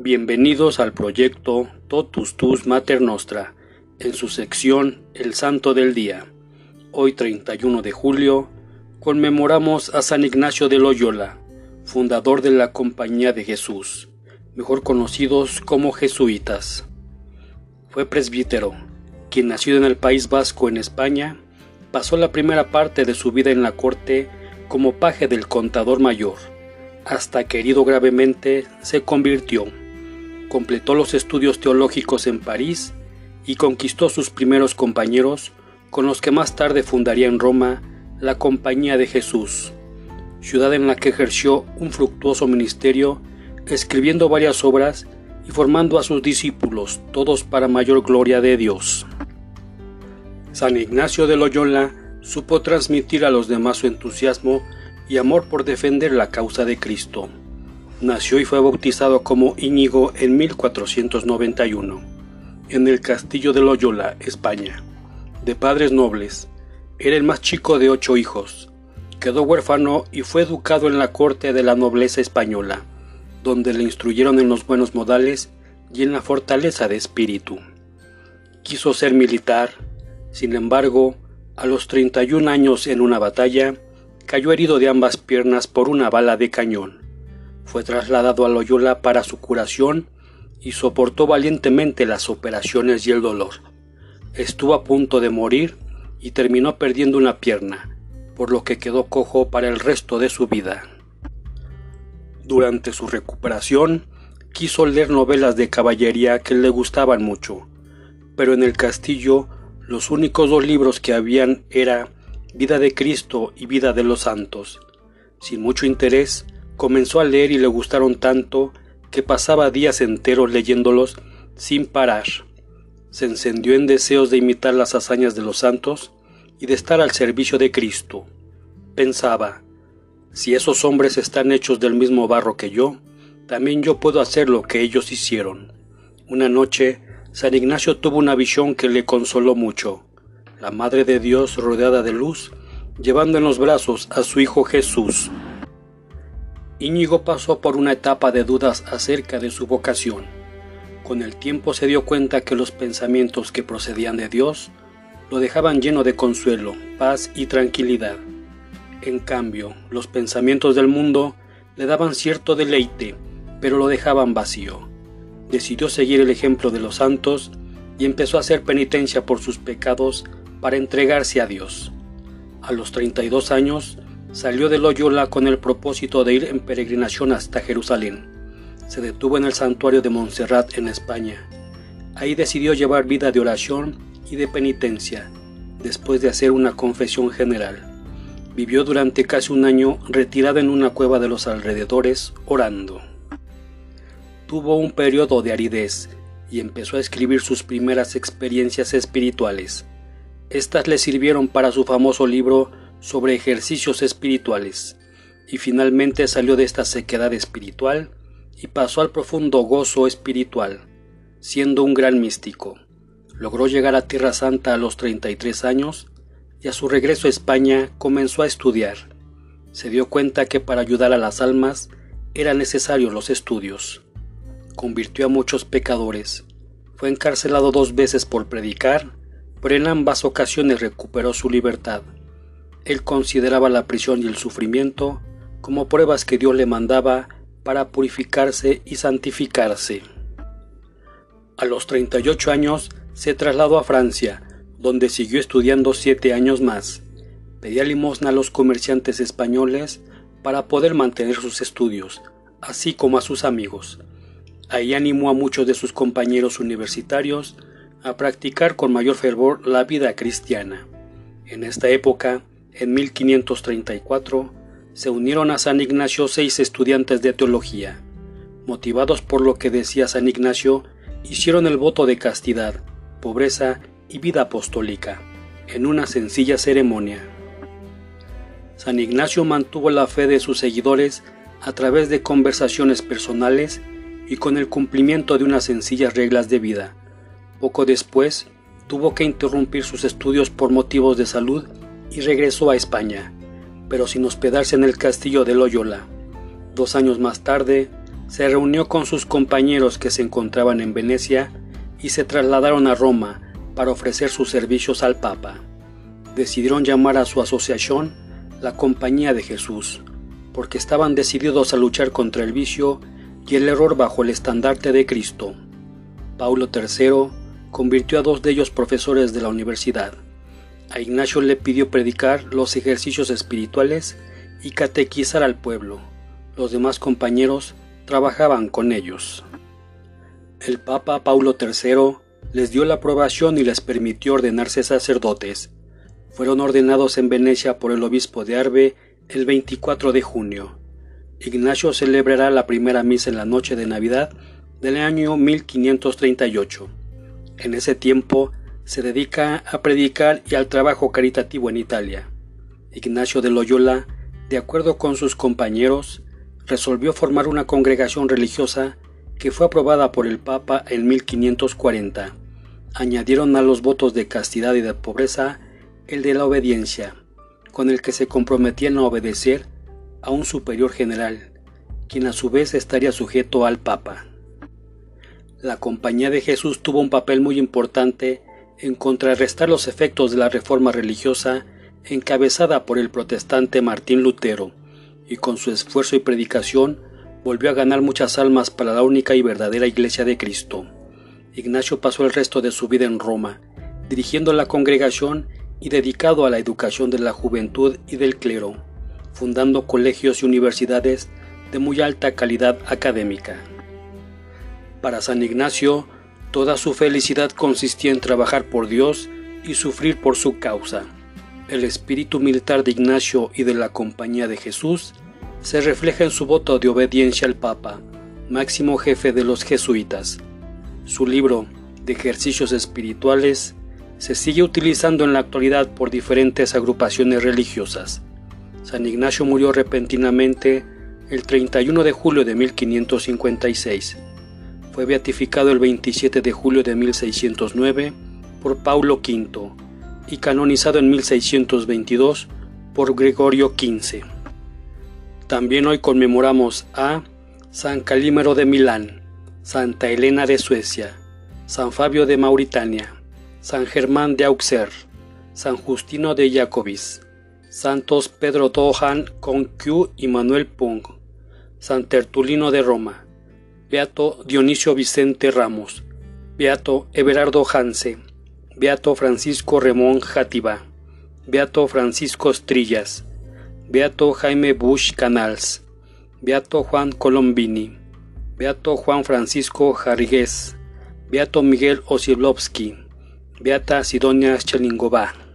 Bienvenidos al proyecto Totus Tus Mater Nostra, en su sección El Santo del Día. Hoy 31 de julio conmemoramos a San Ignacio de Loyola, fundador de la Compañía de Jesús, mejor conocidos como jesuitas. Fue presbítero, quien nacido en el País Vasco en España, pasó la primera parte de su vida en la corte como paje del contador mayor, hasta que herido gravemente se convirtió. Completó los estudios teológicos en París y conquistó sus primeros compañeros con los que más tarde fundaría en Roma la Compañía de Jesús, ciudad en la que ejerció un fructuoso ministerio, escribiendo varias obras y formando a sus discípulos, todos para mayor gloria de Dios. San Ignacio de Loyola supo transmitir a los demás su entusiasmo y amor por defender la causa de Cristo. Nació y fue bautizado como Íñigo en 1491, en el castillo de Loyola, España. De padres nobles, era el más chico de ocho hijos. Quedó huérfano y fue educado en la corte de la nobleza española, donde le instruyeron en los buenos modales y en la fortaleza de espíritu. Quiso ser militar, sin embargo, a los 31 años en una batalla, cayó herido de ambas piernas por una bala de cañón. Fue trasladado a Loyola para su curación y soportó valientemente las operaciones y el dolor. Estuvo a punto de morir y terminó perdiendo una pierna, por lo que quedó cojo para el resto de su vida. Durante su recuperación, quiso leer novelas de caballería que le gustaban mucho, pero en el castillo los únicos dos libros que habían era Vida de Cristo y Vida de los Santos. Sin mucho interés, comenzó a leer y le gustaron tanto que pasaba días enteros leyéndolos sin parar. Se encendió en deseos de imitar las hazañas de los santos y de estar al servicio de Cristo. Pensaba, si esos hombres están hechos del mismo barro que yo, también yo puedo hacer lo que ellos hicieron. Una noche, San Ignacio tuvo una visión que le consoló mucho. La Madre de Dios rodeada de luz, llevando en los brazos a su Hijo Jesús. Íñigo pasó por una etapa de dudas acerca de su vocación. Con el tiempo se dio cuenta que los pensamientos que procedían de Dios lo dejaban lleno de consuelo, paz y tranquilidad. En cambio, los pensamientos del mundo le daban cierto deleite, pero lo dejaban vacío. Decidió seguir el ejemplo de los santos y empezó a hacer penitencia por sus pecados para entregarse a Dios. A los 32 años, salió de Loyola con el propósito de ir en peregrinación hasta Jerusalén. Se detuvo en el santuario de Montserrat en España. Ahí decidió llevar vida de oración y de penitencia, después de hacer una confesión general. Vivió durante casi un año retirado en una cueva de los alrededores, orando. Tuvo un periodo de aridez y empezó a escribir sus primeras experiencias espirituales. Estas le sirvieron para su famoso libro sobre ejercicios espirituales, y finalmente salió de esta sequedad espiritual y pasó al profundo gozo espiritual, siendo un gran místico. Logró llegar a Tierra Santa a los 33 años y a su regreso a España comenzó a estudiar. Se dio cuenta que para ayudar a las almas eran necesarios los estudios. Convirtió a muchos pecadores. Fue encarcelado dos veces por predicar, pero en ambas ocasiones recuperó su libertad. Él consideraba la prisión y el sufrimiento como pruebas que Dios le mandaba para purificarse y santificarse. A los 38 años se trasladó a Francia, donde siguió estudiando siete años más. Pedía limosna a los comerciantes españoles para poder mantener sus estudios, así como a sus amigos. Ahí animó a muchos de sus compañeros universitarios a practicar con mayor fervor la vida cristiana. En esta época, en 1534, se unieron a San Ignacio seis estudiantes de teología. Motivados por lo que decía San Ignacio, hicieron el voto de castidad, pobreza y vida apostólica, en una sencilla ceremonia. San Ignacio mantuvo la fe de sus seguidores a través de conversaciones personales y con el cumplimiento de unas sencillas reglas de vida. Poco después, tuvo que interrumpir sus estudios por motivos de salud y regresó a España, pero sin hospedarse en el castillo de Loyola. Dos años más tarde, se reunió con sus compañeros que se encontraban en Venecia y se trasladaron a Roma para ofrecer sus servicios al Papa. Decidieron llamar a su asociación la Compañía de Jesús, porque estaban decididos a luchar contra el vicio y el error bajo el estandarte de Cristo. Paulo III convirtió a dos de ellos profesores de la universidad. A Ignacio le pidió predicar los ejercicios espirituales y catequizar al pueblo. Los demás compañeros trabajaban con ellos. El Papa Paulo III les dio la aprobación y les permitió ordenarse sacerdotes. Fueron ordenados en Venecia por el obispo de Arbe el 24 de junio. Ignacio celebrará la primera misa en la noche de Navidad del año 1538. En ese tiempo se dedica a predicar y al trabajo caritativo en Italia. Ignacio de Loyola, de acuerdo con sus compañeros, resolvió formar una congregación religiosa que fue aprobada por el Papa en 1540. Añadieron a los votos de castidad y de pobreza el de la obediencia, con el que se comprometían a obedecer a un superior general, quien a su vez estaría sujeto al Papa. La Compañía de Jesús tuvo un papel muy importante en contrarrestar los efectos de la reforma religiosa encabezada por el protestante Martín Lutero, y con su esfuerzo y predicación volvió a ganar muchas almas para la única y verdadera Iglesia de Cristo. Ignacio pasó el resto de su vida en Roma, dirigiendo la congregación y dedicado a la educación de la juventud y del clero, fundando colegios y universidades de muy alta calidad académica. Para San Ignacio, toda su felicidad consistía en trabajar por Dios y sufrir por su causa. El espíritu militar de Ignacio y de la Compañía de Jesús se refleja en su voto de obediencia al Papa, máximo jefe de los jesuitas. Su libro de ejercicios espirituales se sigue utilizando en la actualidad por diferentes agrupaciones religiosas. San Ignacio murió repentinamente el 31 de julio de 1556. Fue beatificado el 27 de julio de 1609 por Paulo V y canonizado en 1622 por Gregorio XV. También hoy conmemoramos a San Calímero de Milán, Santa Elena de Suecia, San Fabio de Mauritania, San Germán de Auxerre, San Justino de Jacobis, Santos Pedro Dohan Conquiu y Manuel Pung, San Tertulino de Roma, Beato Dionisio Vicente Ramos, Beato Everardo Hanse, Beato Francisco Remón Játiva, Beato Francisco Strillas, Beato Jaime Bush Canals, Beato Juan Colombini, Beato Juan Francisco Jarigués, Beato Miguel Osielowski, Beata Sidonia Chelingova.